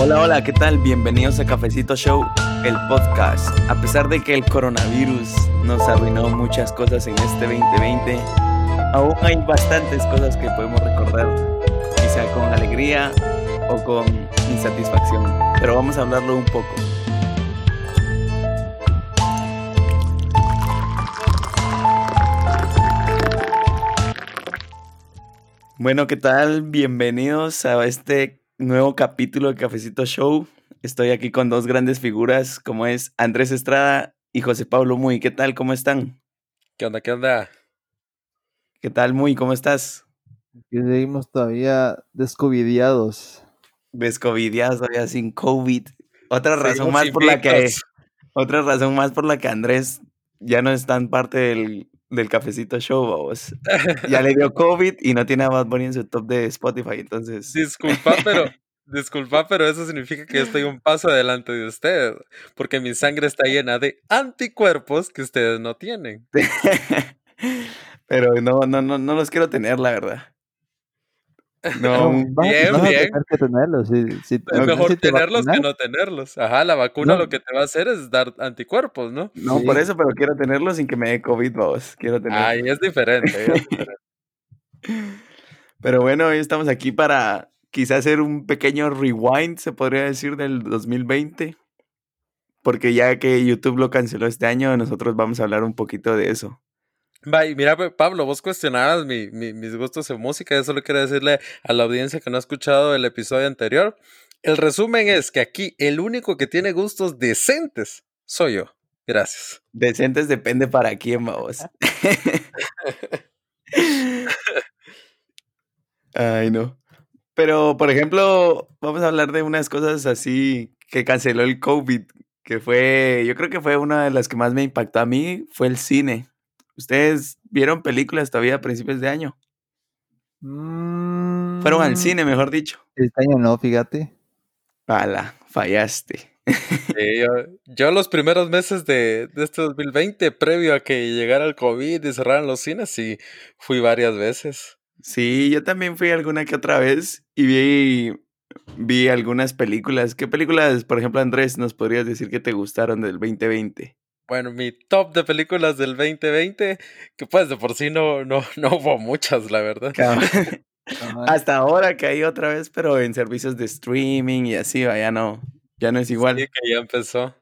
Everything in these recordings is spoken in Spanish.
Hola, hola, ¿qué tal? Bienvenidos a Cafecito Show, el podcast. A pesar de que el coronavirus nos arruinó muchas cosas en este 2020, aún hay bastantes cosas que podemos recordar, quizá con alegría o con insatisfacción, pero vamos a hablarlo un poco. Bueno, ¿qué tal? Bienvenidos a este nuevo capítulo de Cafecito Show. Estoy aquí con dos grandes figuras, como es Andrés Estrada y José Pablo Muy. ¿Qué tal? ¿Cómo están? ¿Qué onda? ¿Qué onda? ¿Qué tal, Muy? ¿Cómo estás? Y seguimos todavía descovidiados. Descovidiados, todavía sin COVID. Otra razón más por la que otra razón más por la que Andrés ya no es tan parte del, del cafecito show, vamos. Ya le dio COVID y no tiene a Bad Bunny en su top de Spotify, entonces. Disculpa, pero. Disculpa, pero eso significa que yo estoy un paso adelante de ustedes, porque mi sangre está llena de anticuerpos que ustedes no tienen. pero no, no, no, no los quiero tener, la verdad. No, bien, bien. Que tenerlos. es mejor tenerlos que no tenerlos. Ajá, la vacuna lo que te va a hacer es dar anticuerpos, ¿no? No, por eso, pero quiero tenerlos sin que me dé COVID, vos. Quiero tenerlos. Ay, es diferente, es diferente. pero bueno, hoy estamos aquí para quizás hacer un pequeño rewind, se podría decir, del 2020. Porque ya que YouTube lo canceló este año, nosotros vamos a hablar un poquito de eso. Bye, mira, Pablo, vos cuestionabas mi, mis gustos en música. Yo solo quiero decirle a la audiencia que no ha escuchado el episodio anterior. El resumen es que aquí el único que tiene gustos decentes soy yo. Gracias. Decentes depende para quién, vos. Ay, no. Pero, por ejemplo, vamos a hablar de unas cosas así que canceló el COVID, que fue, yo creo que fue una de las que más me impactó a mí, fue el cine. ¿Ustedes vieron películas todavía a principios de año? Fueron al mm. cine, mejor dicho. Este año no, fíjate. Pala, fallaste. yo, los primeros meses de, este 2020, previo a que llegara el COVID y cerraran los cines, sí, fui varias veces. Sí, yo también fui alguna que otra vez y vi, vi algunas películas. ¿Qué películas, por ejemplo, Andrés, nos podrías decir que te gustaron del 2020? Bueno, mi top de películas del 2020, que pues de por sí no, no, no hubo muchas, la verdad. Hasta ahora que hay otra vez, pero en servicios de streaming y así, ya no, ya no es igual. Sí, que ya empezó.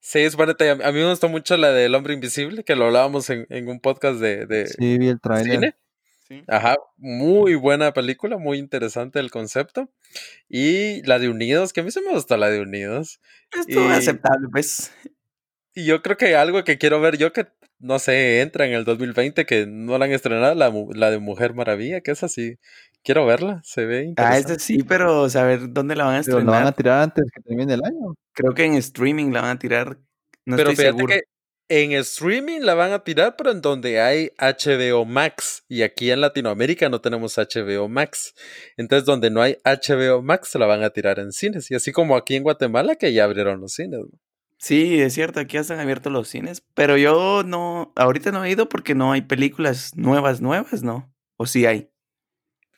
Sí, es bueno, a mí me gustó mucho la del Hombre Invisible, que lo hablábamos en, en un podcast de, de sí, vi el trailer. Sí. Ajá, muy buena película, muy interesante el concepto. Y la de Unidos, que a mí se me gustó la de Unidos. Estuvo aceptable, pues. Y yo creo que algo que quiero ver yo que, no sé, entra en el 2020, que no la han estrenado, la, la de Mujer Maravilla, que es así. Quiero verla, se ve interesante. Ah, esa sí, pero saber dónde la van a estrenar. Pero la van a tirar antes que termine el año. Creo que en streaming la van a tirar. No pero estoy seguro. que en streaming la van a tirar, pero en donde hay HBO Max. Y aquí en Latinoamérica no tenemos HBO Max. Entonces, donde no hay HBO Max, la van a tirar en cines. Y así como aquí en Guatemala, que ya abrieron los cines. Sí, es cierto, aquí ya están abiertos los cines, pero yo no, ahorita no he ido porque no hay películas nuevas, nuevas, ¿no? ¿O sí hay?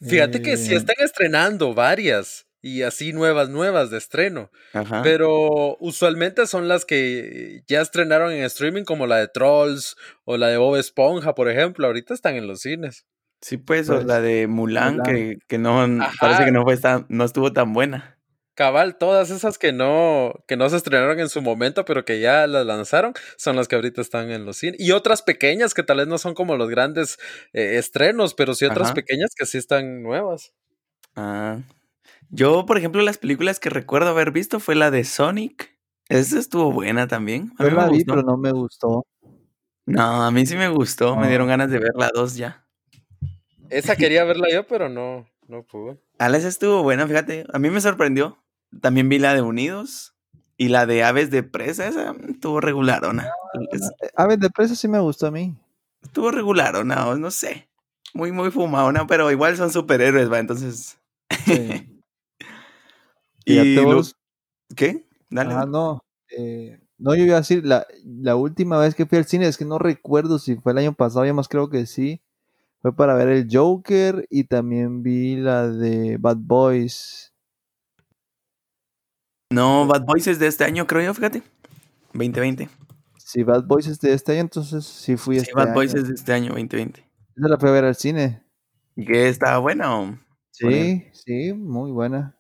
Fíjate que sí eh. están estrenando varias y así nuevas, nuevas de estreno. Ajá. Pero usualmente son las que ya estrenaron en streaming, como la de Trolls o la de Bob Esponja, por ejemplo. Ahorita están en los cines. Sí, pues, o pues, la de Mulan, Que, que no, parece que no fue tan, no estuvo tan buena. Cabal, todas esas que no, que no se estrenaron en su momento, pero que ya las lanzaron, son las que ahorita están en los cines. Y otras pequeñas que tal vez no son como los grandes eh, estrenos, pero sí otras pequeñas que sí están nuevas. Ah. Yo, por ejemplo, las películas que recuerdo haber visto fue la de Sonic. Esa estuvo buena también. Yo la vi, pero no me gustó. No, a mí sí me gustó. Me dieron ganas de ver la dos ya. Esa quería verla yo, pero no, no pude. Alex estuvo buena, fíjate. A mí me sorprendió. También vi la de Unidos y la de Aves de Presa, esa estuvo regularona. Eh, Aves de Presa sí me gustó a mí. Estuvo regularona, no sé. Muy, muy fumadona, pero igual son superhéroes, va, entonces. Sí. y ¿Qué? Dale. Ah, no. Eh, no, yo iba a decir, la, la última vez que fui al cine, es que no recuerdo si fue el año pasado, ya más creo que sí. Fue para ver el Joker y también vi la de Bad Boys No, Bad Boys es de este año, creo yo, fíjate. 2020. Si Bad Boys es de este año, entonces sí fui sí, este Bad Boys es de este año, 2020. Esa la fui a ver al cine. ¿Y qué estaba buena? Sí, sí, muy buena.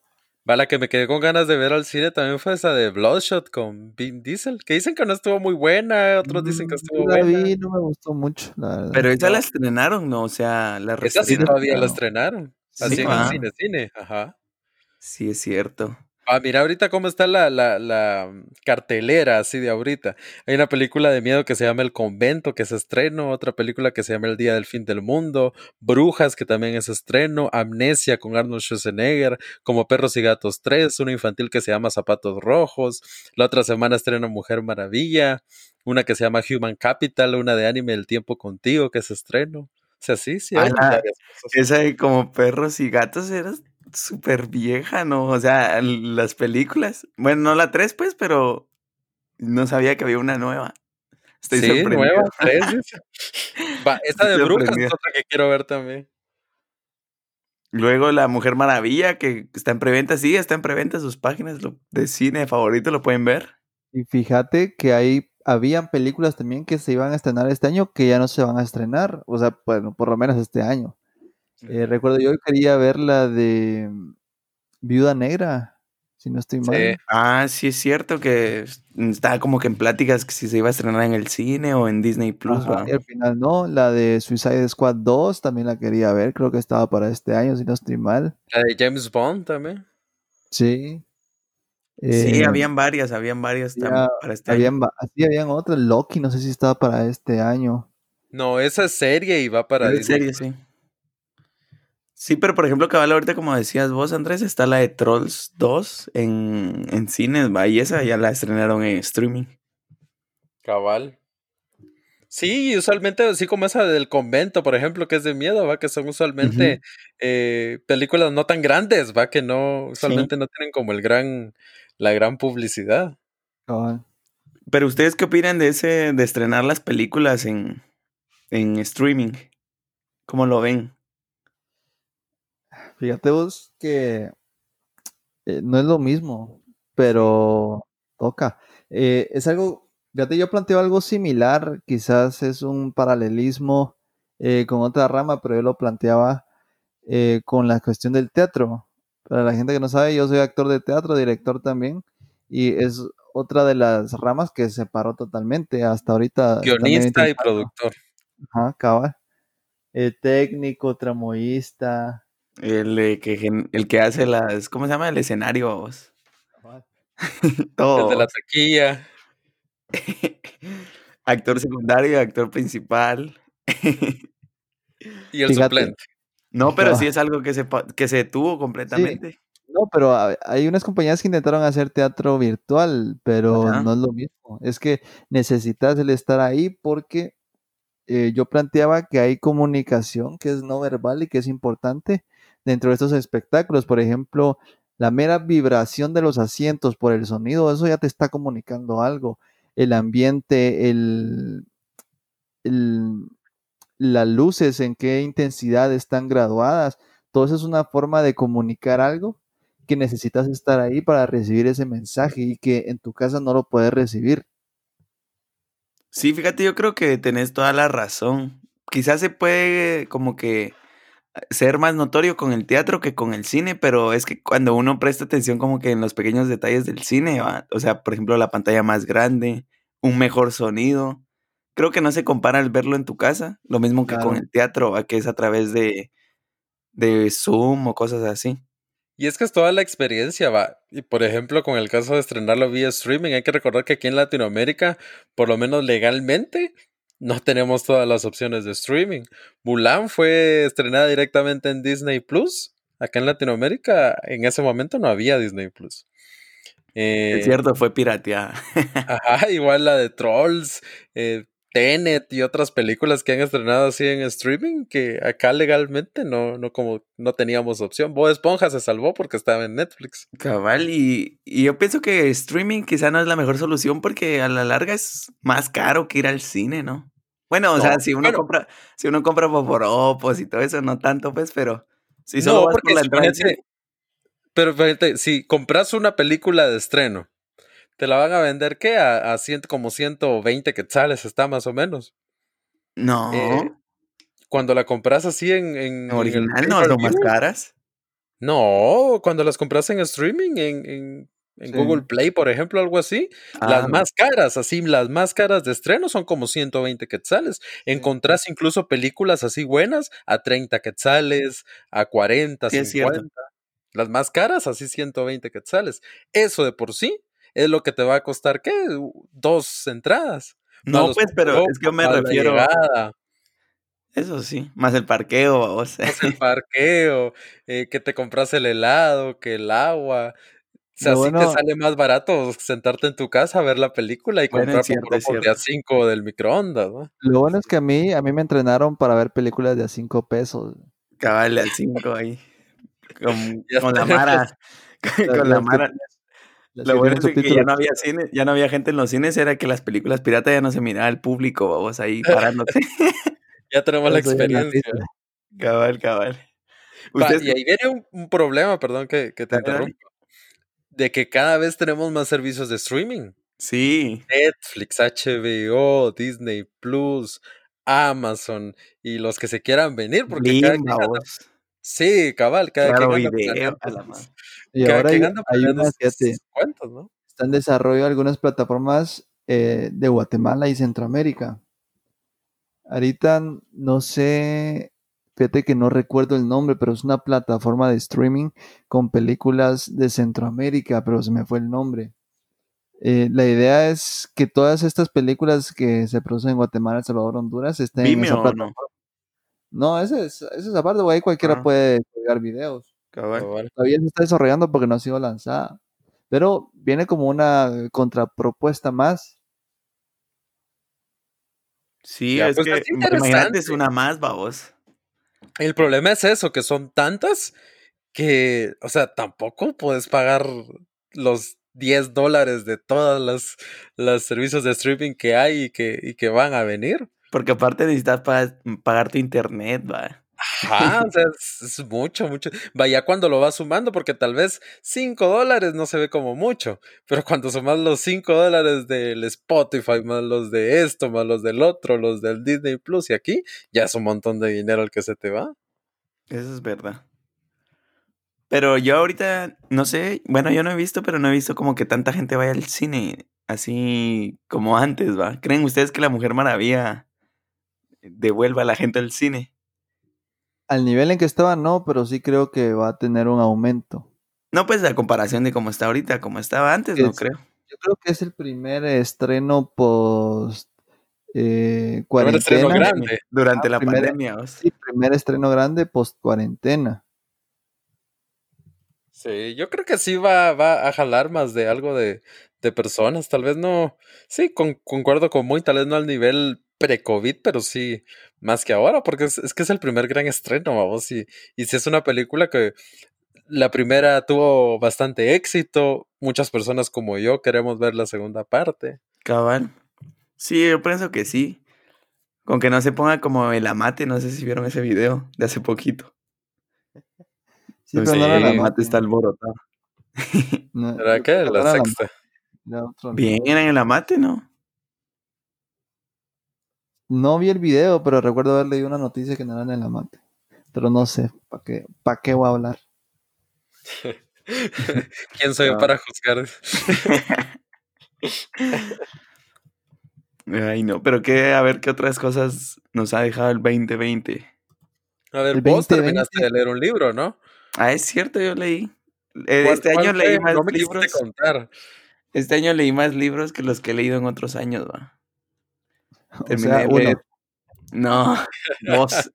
Va, la que me quedé con ganas de ver al cine también fue esa de Bloodshot con Vin Diesel, que dicen que no estuvo muy buena, otros dicen que mm, estuvo la buena. Vi, no me gustó mucho, la verdad. Pero esa la estrenaron, ¿no? O sea, la Esa sí todavía la estrenaron. Así en el cine, cine, ajá. Sí, es cierto. Ah, mira ahorita cómo está la, la, la, cartelera así de ahorita. Hay una película de miedo que se llama El Convento, que es estreno, otra película que se llama El Día del Fin del Mundo, Brujas, que también es estreno, Amnesia con Arnold Schwarzenegger, Como Perros y Gatos 3, una infantil que se llama Zapatos Rojos, la otra semana estrena Mujer Maravilla, una que se llama Human Capital, una de anime El Tiempo Contigo, que es estreno. O sea, sí, sí. esa de como perros y gatos eras súper vieja, ¿no? O sea, las películas. Bueno, no la 3, pues, pero no sabía que había una nueva. Estoy sí, nueva, tres. Va, esta de Brujas es otra que quiero ver también. Luego La Mujer Maravilla, que está en preventa, sí, está en preventa sus páginas de cine favorito, lo pueden ver. Y fíjate que ahí habían películas también que se iban a estrenar este año que ya no se van a estrenar, o sea, bueno, por lo menos este año. Eh, recuerdo, yo quería ver la de Viuda Negra, si no estoy mal. Ah, sí es cierto que estaba como que en pláticas que si se iba a estrenar en el cine o en Disney Plus. y al final no, la de Suicide Squad 2 también la quería ver, creo que estaba para este año, si no estoy mal. La de James Bond también. Sí. sí, eh, habían varias, habían varias para este año. Sí, habían otras, Loki, no sé si estaba para este año. No, esa es serie va para Disney. serie, sí. Sí, pero por ejemplo, cabal, ahorita como decías vos, Andrés, está la de Trolls 2 en, en cines, va, y esa ya la estrenaron en streaming. Cabal. Sí, usualmente así como esa del convento, por ejemplo, que es de miedo, va, que son usualmente eh, películas no tan grandes, va, que no, usualmente no tienen como el gran, la gran publicidad. Cabal. Pero ustedes qué opinan de ese, de estrenar las películas en, en streaming? ¿Cómo lo ven? Fíjate vos que eh, no es lo mismo, pero toca. Eh, es algo, fíjate, yo planteo algo similar, quizás es un paralelismo eh, con otra rama, pero yo lo planteaba con la cuestión del teatro. Para la gente que no sabe, yo soy actor de teatro, director también, y es otra de las ramas que se paró totalmente hasta ahorita. Guionista y productor. Ajá, cabal. técnico, tramoyista, el, que, el que hace las. ¿Cómo se llama? El escenario. Todo. El de la taquilla. actor secundario, actor principal. y el suplente. No, pero sí es algo que se, que se detuvo completamente. No, pero hay unas compañías que intentaron hacer teatro virtual, pero no es lo mismo. Es que necesitas el estar ahí porque eh, yo planteaba que hay comunicación que es no verbal y que es importante dentro de estos espectáculos. Por ejemplo, la mera vibración de los asientos por el sonido, eso ya te está comunicando algo. El ambiente, el, las luces, en qué intensidad están graduadas. Todo eso es una forma de comunicar algo que necesitas estar ahí para recibir ese mensaje y que en tu casa no lo puedes recibir. Sí, fíjate, yo creo que tenés toda la razón. Quizás se puede como que ser más notorio con el teatro que con el cine, pero es que cuando uno presta atención como que en los pequeños detalles del cine, o sea, por ejemplo, la pantalla más grande, un mejor sonido, creo que no se compara al verlo en tu casa, lo mismo que con el teatro, que es a través de, de Zoom o cosas así. Y es que es toda la experiencia, va. Y por ejemplo, con el caso de estrenarlo vía streaming, hay que recordar que aquí en Latinoamérica, por lo menos legalmente, no tenemos todas las opciones de streaming. Mulan fue estrenada directamente en Disney Plus. Acá en Latinoamérica, en ese momento no había Disney Plus. es cierto, fue pirateada. ajá, igual la de Trolls. Eh, Tenet y otras películas que han estrenado así en streaming que acá legalmente no, no como no teníamos opción. Bob Esponja se salvó porque estaba en Netflix. Cabal, y, yo pienso que streaming quizá no es la mejor solución porque a la larga es más caro que ir al cine, ¿no? Bueno, o sea, si uno compra, si uno compra poporopos y todo eso, no tanto, pues, pero si solo vas por la entrada. Pero fíjate, si compras una película de estreno, te la van a vender ¿qué? A, a como 120 quetzales está más o menos. No. Eh, cuando la compras así en, en, original, no, lo más caras. No, cuando las compras en streaming, en, en Google Play, por ejemplo, algo así. las ah, más caras, así, las más caras de estreno son como 120 quetzales. Encontrás incluso películas así buenas a 30 quetzales, a 40, 50. Las más caras, así 120 quetzales. Eso de por sí es lo que te va a costar, ¿qué? Dos entradas. No, pues, pero es que me refiero. Eso sí, más el parqueo, o sea. Más el parqueo, eh, que te compras el helado, que el agua, o sea, sí te sale más barato sentarte en tu casa a ver la película y comprar por de a 5 del microondas, ¿no? Lo bueno es que a mí, a mí me entrenaron para ver películas de a 5 pesos. Cabal, al 5 ahí. Con, la Mara. con la Mara. Lo bueno es que ya no había cine, ya no había gente en los cines, era que las películas piratas ya no se miraba al público, vamos ahí parándote. ya tenemos la experiencia. Cabal, cabal. y ahí viene un, problema, perdón que, que te interrumpa de que cada vez tenemos más servicios de streaming. Sí. Netflix, HBO, Disney Plus, Amazon y los que se quieran venir, porque cada Sí, cabal, cada claro, quien anda Y ahora hay, unas, ¿no? Está en desarrollo algunas plataformas eh, de Guatemala y Centroamérica. Ahorita no sé Fíjate que no recuerdo el nombre, pero es una plataforma de streaming con películas de Centroamérica, pero se me fue el nombre. Eh, la idea es que todas estas películas que se producen en Guatemala, El Salvador, Honduras estén en esa plataforma. No, no ese es, ese es aparte, ahí cualquiera ah. puede pegar videos. Todavía se está desarrollando porque no ha sido lanzada. Pero viene como una contrapropuesta más. Sí, es pues que imagínate es una más, vamos. El problema es eso, que son tantas que, o sea, tampoco puedes pagar los 10 dólares de todas las, los servicios de streaming que hay y que, y que van a venir. Porque aparte necesitas pagar tu internet, va. Ajá, o sea, es, mucho, mucho. Vaya cuando lo vas sumando, porque tal vez 5 dólares no se ve como mucho, pero cuando sumas los 5 dólares del Spotify, más los de esto, más los del otro, los del Disney Plus y aquí, ya es un montón de dinero el que se te va. Eso es verdad. Pero yo ahorita, no sé, bueno, yo no he visto, pero no he visto como que tanta gente vaya al cine así como antes, ¿va? ¿Creen ustedes que la Mujer Maravilla devuelva a la gente al cine? Al nivel en que estaba, no, pero sí creo que va a tener un aumento. No, pues a comparación de cómo está ahorita, como estaba antes, no creo. Yo creo que es el primer estreno post eh, cuarentena. grande. Durante ah, la pandemia. Sí, primer estreno grande post cuarentena. Sí, yo creo que sí va, va a jalar más de algo de, de personas. Tal vez no. Sí, concuerdo con muy, tal vez no al nivel pre-COVID, pero sí, más que ahora, porque es, que es el primer gran estreno, vamos, y, y si es una película que la primera tuvo bastante éxito, muchas personas como yo queremos ver la segunda parte. Cabal. Sí, yo pienso que sí. Con que no se ponga como el amate, no sé si vieron ese video de hace poquito. Sí, pero no el amate está alborotado. ¿Era qué? La sexta. Bien en el amate, ¿no? No vi el video, pero recuerdo haber leído una noticia que no era en el amante. Pero no sé, ¿para qué, para qué voy a hablar? ¿Quién soy yo para juzgar? Ay, no, pero qué, a ver qué otras cosas nos ha dejado el 2020. A ver, vos terminaste de leer un libro, ¿no? Ah, es cierto, yo leí. Eh, este año leí más libros. Este año leí más libros que los que he leído en otros años, va. Terminé de No, dos.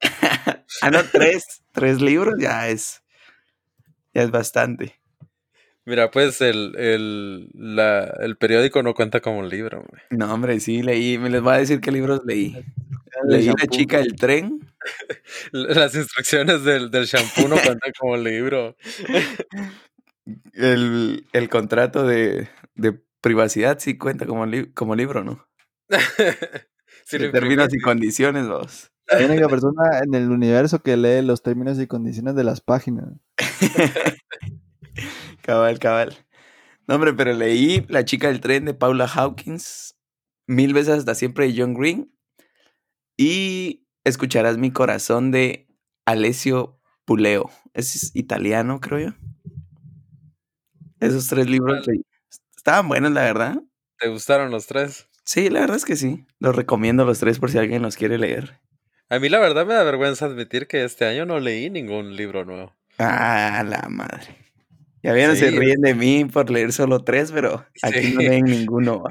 ah, no, tres. Tres libros ya es. Ya es bastante. Mira, pues el, el, la, el periódico no cuenta como un libro. No, hombre, sí, leí. Me les voy a decir qué libros leí. Leí La chica del tren. Las instrucciones del, del shampoo no cuentan como libro. El, el contrato de, de, privacidad sí cuenta como, como libro, ¿no? términos y condiciones, vos. La única persona en el universo que lee los términos y condiciones de las páginas. Cabal, cabal. No, hombre, pero leí La chica del tren de Paula Hawkins, Mil veces hasta siempre de John Green y Escucharás mi corazón de Alessio Puleo. Es italiano, creo yo. Esos tres libros estaban buenos, la verdad. ¿Te gustaron los tres? Sí, la verdad es que sí. Los recomiendo los tres por si alguien los quiere leer. A mí la verdad me da vergüenza admitir que este año no leí ningún libro nuevo. Ah, la madre. Ya vieron, se ríen de mí por leer solo tres, pero aquí no leen ninguno.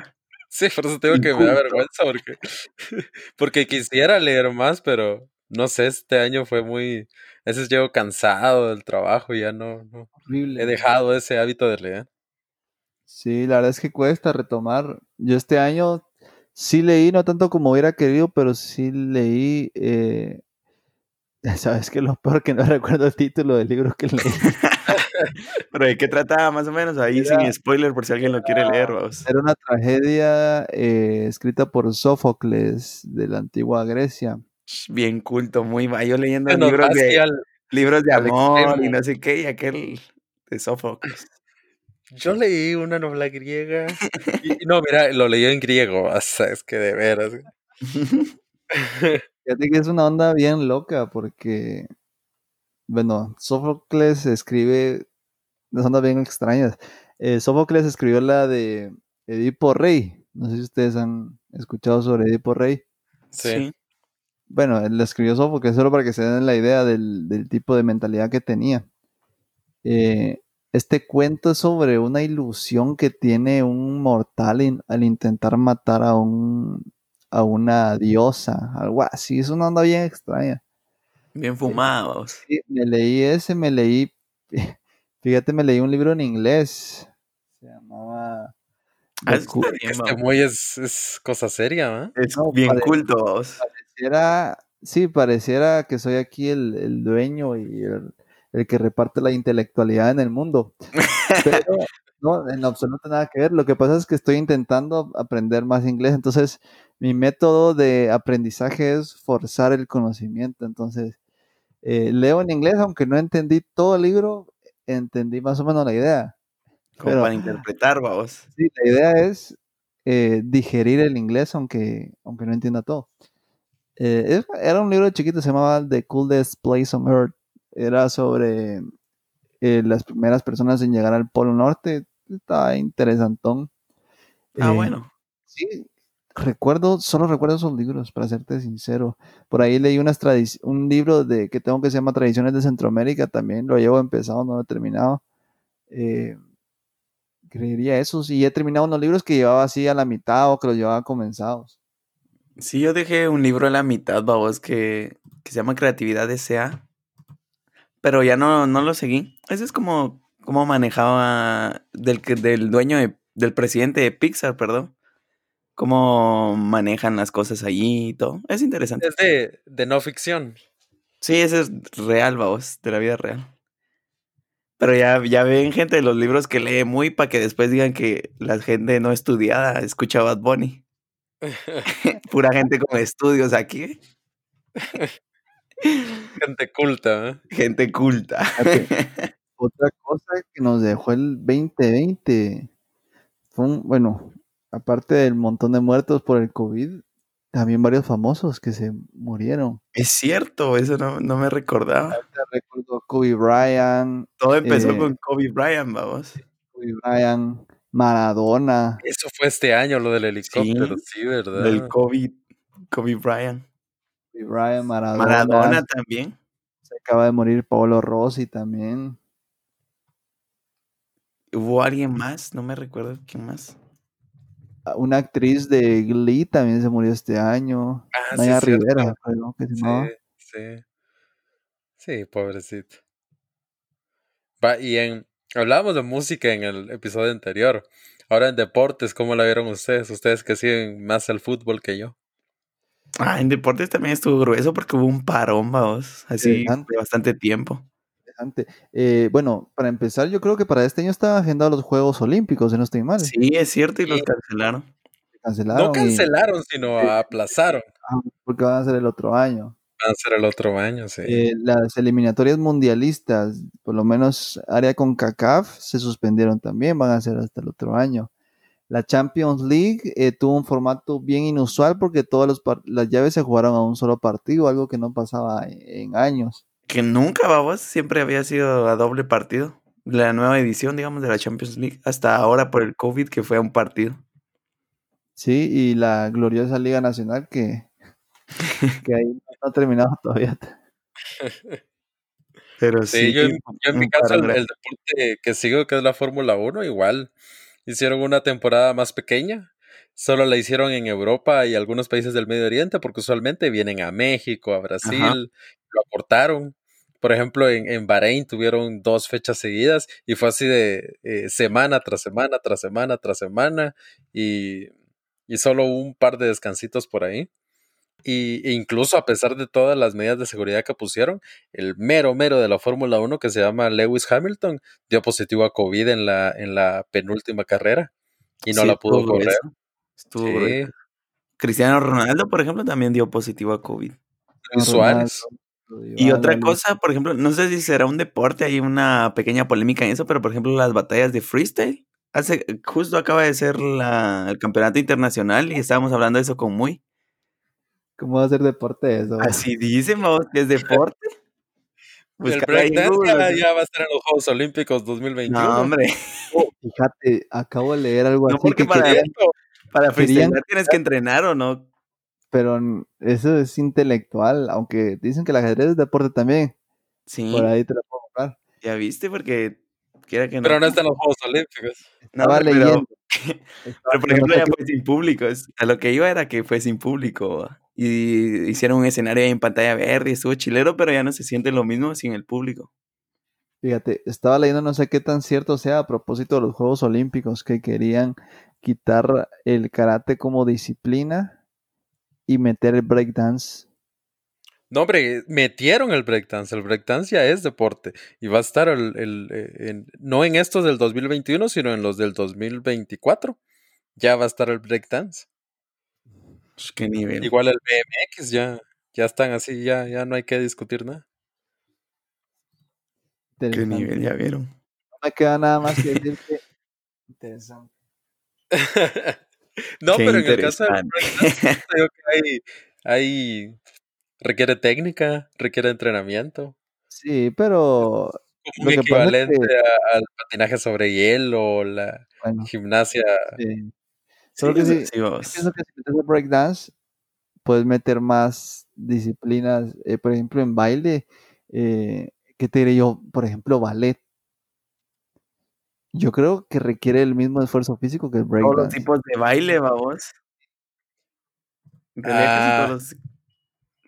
Sí, por eso tengo que me da vergüenza porque, porque quisiera leer más, pero no sé, este año fue muy, a veces llego cansado del trabajo y ya no, no he dejado ese hábito de leer. Sí, la verdad es que cuesta retomar. Yo este año sí leí, no tanto como hubiera querido, pero sí leí. Eh, Sabes que lo peor que no recuerdo el título del libro que leí. pero ¿de qué trataba más o menos? Ahí sin spoiler por si alguien lo quiere leer. Vamos. Era una tragedia eh, escrita por Sófocles de la antigua Grecia. Bien culto, muy Yo leyendo libros de, libros de amor y no sé qué, y aquel de Sófocles. Yo leí una novela griega. Y, no, mira, lo leí en griego. O sea, es que de veras. Fíjate que es una onda bien loca porque, bueno, Sófocles escribe unas ondas bien extrañas. Eh, Sófocles escribió la de Edipo Rey. No sé si ustedes han escuchado sobre Edipo Rey. Sí. Bueno, él la escribió Sófocles solo para que se den la idea del, del tipo de mentalidad que tenía. Eh, este cuento es sobre una ilusión que tiene un mortal al intentar matar a un a una diosa, algo así, es una onda bien extraña. Bien fumados. Sí, me leí ese, me leí, fíjate, me leí un libro en inglés, se llamaba... Ah, este muy es, es, cosa seria, ¿eh? Es bien culto. Pareciera, sí, pareciera que soy aquí el, el dueño y el, el que reparte la intelectualidad en el mundo. Pero no, en absoluto nada que ver. Lo que pasa es que estoy intentando aprender más inglés, entonces mi método de aprendizaje es forzar el conocimiento. Entonces, eh, leo en inglés, aunque no entendí todo el libro, entendí más o menos la idea. Como para interpretar, vamos. Sí, la idea es eh, digerir el inglés, aunque, aunque no entienda todo. Eh, era un libro chiquito, se llamaba The Coolest Place on Earth era sobre eh, las primeras personas en llegar al Polo Norte. Estaba interesantón. Ah, eh, bueno. Sí, recuerdo, solo recuerdo esos libros, para serte sincero. Por ahí leí unas un libro de que tengo que se llama Tradiciones de Centroamérica, también lo llevo empezado, no lo he terminado. Eh, creería eso, sí, he terminado unos libros que llevaba así a la mitad o que los llevaba comenzados. Sí, yo dejé un libro a la mitad, babos, que, que se llama Creatividad S.A pero ya no, no lo seguí. Ese es como, como manejaba del, del dueño del presidente de Pixar, perdón. Cómo manejan las cosas allí y todo. Es interesante. Es de, de no ficción. Sí, ese es real, vamos, de la vida real. Pero ya, ya ven gente de los libros que lee muy para que después digan que la gente no estudiada escucha Bad Bunny. Pura gente con estudios aquí. Gente culta, ¿eh? Gente culta. Otra cosa que nos dejó el 2020 fue un, bueno, aparte del montón de muertos por el COVID, también varios famosos que se murieron. Es cierto, eso no, me recordaba. recuerdo Kobe Bryant. Todo empezó eh, con Kobe Bryant, vamos. Kobe Bryant, Maradona. Eso fue este año, lo del helicóptero, sí, ¿verdad? Del Kobe, Kobe Bryant. Brian Maradona. Maradona también. Se acaba de morir Paolo Rossi también. ¿Hubo alguien más? No me recuerdo quién más. Ah, una actriz de Glee también se murió este año. Ah, Maya Rivera, sí, sí. Sí, pobrecito. y en hablábamos de música en el episodio anterior. Ahora en deportes, ¿cómo la vieron ustedes? Ustedes que siguen más el fútbol que yo. Ah, en deportes también estuvo grueso porque hubo un parón, vamos, así de bastante tiempo. Eh, bueno, para empezar, yo creo que para este año estaban agendados los Juegos Olímpicos, si no estoy mal. Sí, es cierto, y los cancelaron. cancelaron no cancelaron, sino aplazaron. Ah, porque van a ser el otro año. van a ser el otro año, sí. Eh, las eliminatorias mundialistas, por lo menos área con CACAF, se suspendieron también, van a ser hasta el otro año. La Champions League eh, tuvo un formato bien inusual porque todas las llaves se jugaron a un solo partido, algo que no pasaba en, años. Que nunca, vamos, siempre había sido a doble partido. La nueva edición, digamos, de la Champions League, hasta ahora por el COVID, que fue a un partido. Sí, y la gloriosa Liga Nacional que, que ahí no ha terminado todavía. Pero sí, yo, en, mi caso, el, el, deporte que sigo, que es la Fórmula 1, igual hicieron una temporada más pequeña. Solo la hicieron en Europa y algunos países del Medio Oriente, porque usualmente vienen a México, a Brasil, lo aportaron. Por ejemplo, en, en, Bahrein tuvieron dos fechas seguidas y fue así de eh, semana tras semana, tras semana, tras semana y, y solo un par de descansitos por ahí. Y, e incluso a pesar de todas las medidas de seguridad que pusieron, el mero mero de la Fórmula 1 que se llama Lewis Hamilton dio positivo a COVID en la, en la penúltima carrera y no la pudo correr. Cristiano Ronaldo, por ejemplo, también dio positivo a COVID. Suárez. Y otra cosa, por ejemplo, no sé si será un deporte, hay una pequeña polémica en eso, pero por ejemplo las batallas de freestyle. Hace, justo acaba de ser la, el campeonato internacional y estábamos hablando de eso con Muy. ¿Cómo va a ser deporte eso? Así dicen, vamos, que es deporte. Pues el breakdance ya, va a estar en los Juegos Olímpicos 2021. No, hombre. Oh, fíjate, acabo de leer algo no, así. Porque para, para freestyle tienes que entrenar o no. Pero eso es intelectual, aunque dicen que el ajedrez es deporte también. Sí. Por ahí te lo puedo comprar. Ya viste, porque quiera que no. Pero no están los Juegos Olímpicos. No, Estaba leyendo. Pero, por ejemplo, ya fue sin público. A lo que iba era que fue sin público. Y hicieron un escenario en pantalla verde y estuvo chilero, pero ya no se siente lo mismo sin el público. Fíjate, estaba leyendo no sé qué tan cierto sea a propósito de los Juegos Olímpicos que querían quitar el karate como disciplina y meter el breakdance. No, hombre, metieron el breakdance. El breakdance ya es deporte. Y va a estar el, el, eh, no en estos del 2021, sino en los del 2024. Ya va a estar el breakdance. Pues, ¿Qué nivel? Igual el BMX ya, ya están así, ya, ya no hay que discutir nada. ¿Qué nivel ya vieron? No me queda nada más que decir que interesante. no, pero en el caso del breakdance, creo que hay, hay requiere técnica, requiere entrenamiento. Sí, pero un equivalente al patinaje sobre hielo, la gimnasia. Sí. Solo que si, pienso que si metes el breakdance, puedes meter más disciplinas. Eh, por ejemplo, en baile, eh, ¿qué te diré yo? Por ejemplo, ballet. Yo creo que requiere el mismo esfuerzo físico que el breakdance. Todos los tipos de baile, vamos. Ah. todos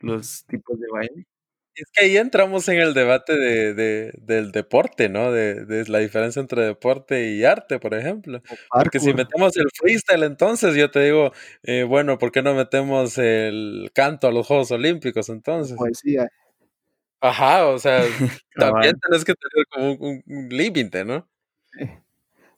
los tipos de baile. Es que ahí entramos en el debate de, de del deporte, ¿no? De, de, la diferencia entre deporte y arte, por ejemplo. Porque si metemos el freestyle, entonces yo te digo, eh, bueno, ¿por qué no metemos el canto a los Juegos Olímpicos entonces? Poesía. Ajá, o sea, también tienes que tener como un, límite, ¿no?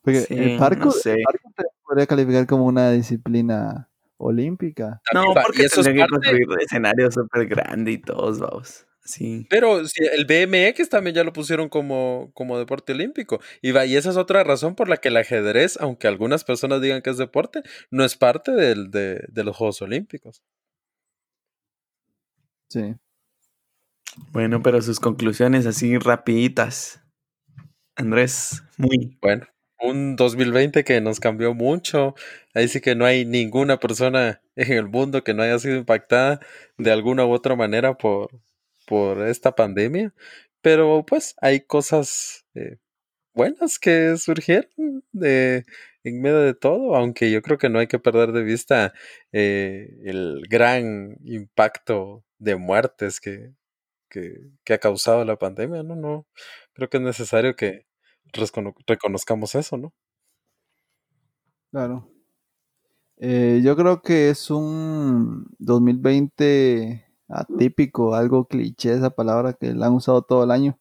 Porque el parkour, el parkour podría calificar como una disciplina olímpica. No, porque eso es que construir escenarios súper grandes y todos, vamos. Sí. Pero si el BMX también ya lo pusieron como, como deporte olímpico. Y, va, y esa es otra razón por la que el ajedrez, aunque algunas personas digan que es deporte, no es parte del, de, de los Juegos Olímpicos. Sí. Bueno, pero sus conclusiones así rapiditas. Andrés, muy bueno un 2020 que nos cambió mucho. Ahí sí que no hay ninguna persona en el mundo que no haya sido impactada de alguna u otra manera por, por esta pandemia. Pero pues hay cosas eh, buenas que surgieron de, en medio de todo, aunque yo creo que no hay que perder de vista eh, el gran impacto de muertes que, que, ha causado la pandemia. No, no, creo que es necesario que, reconozcamos eso, ¿no? Claro. Eh, yo creo que es un 2020 atípico, algo cliché esa palabra que la han usado todo el año.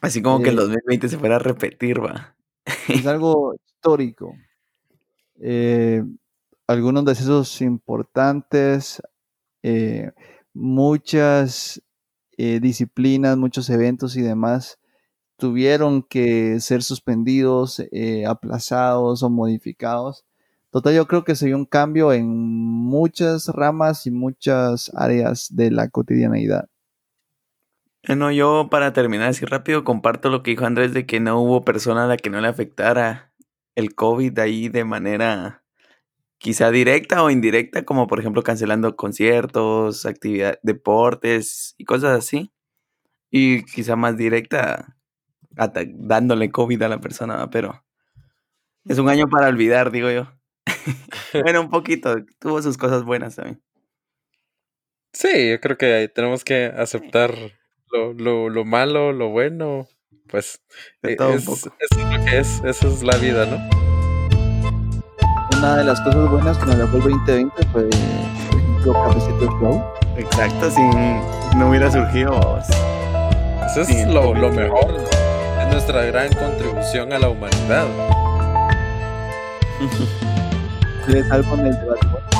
Así como que el 2020 eh, se fuera a repetir, va. Es algo histórico. Eh, algunos decesos importantes, muchas eh, disciplinas, muchos eventos y demás tuvieron que ser suspendidos, eh, aplazados o modificados. Total, yo creo que se dio un cambio en muchas ramas y muchas áreas de la cotidianeidad. Bueno, yo para terminar así rápido comparto lo que dijo Andrés de que no hubo persona a la que no le afectara el COVID ahí de manera quizá directa o indirecta, como por ejemplo cancelando conciertos, actividades, deportes y cosas así. Y quizá más directa, dándole COVID a la persona, pero es un año para olvidar, digo yo. bueno, un poquito, tuvo sus cosas buenas también. Sí, yo creo que tenemos que aceptar lo, lo, malo, lo bueno, pues e, es, Eso es lo que es, esa es la vida, ¿no? Una de las cosas buenas que nos dejó el 2020 fue, por ejemplo, Cafecito Flow. Exacto, si no hubiera surgido. Eso es lo, lo mejor, es nuestra gran contribución a la humanidad. 그래 잘 보내줘가지고.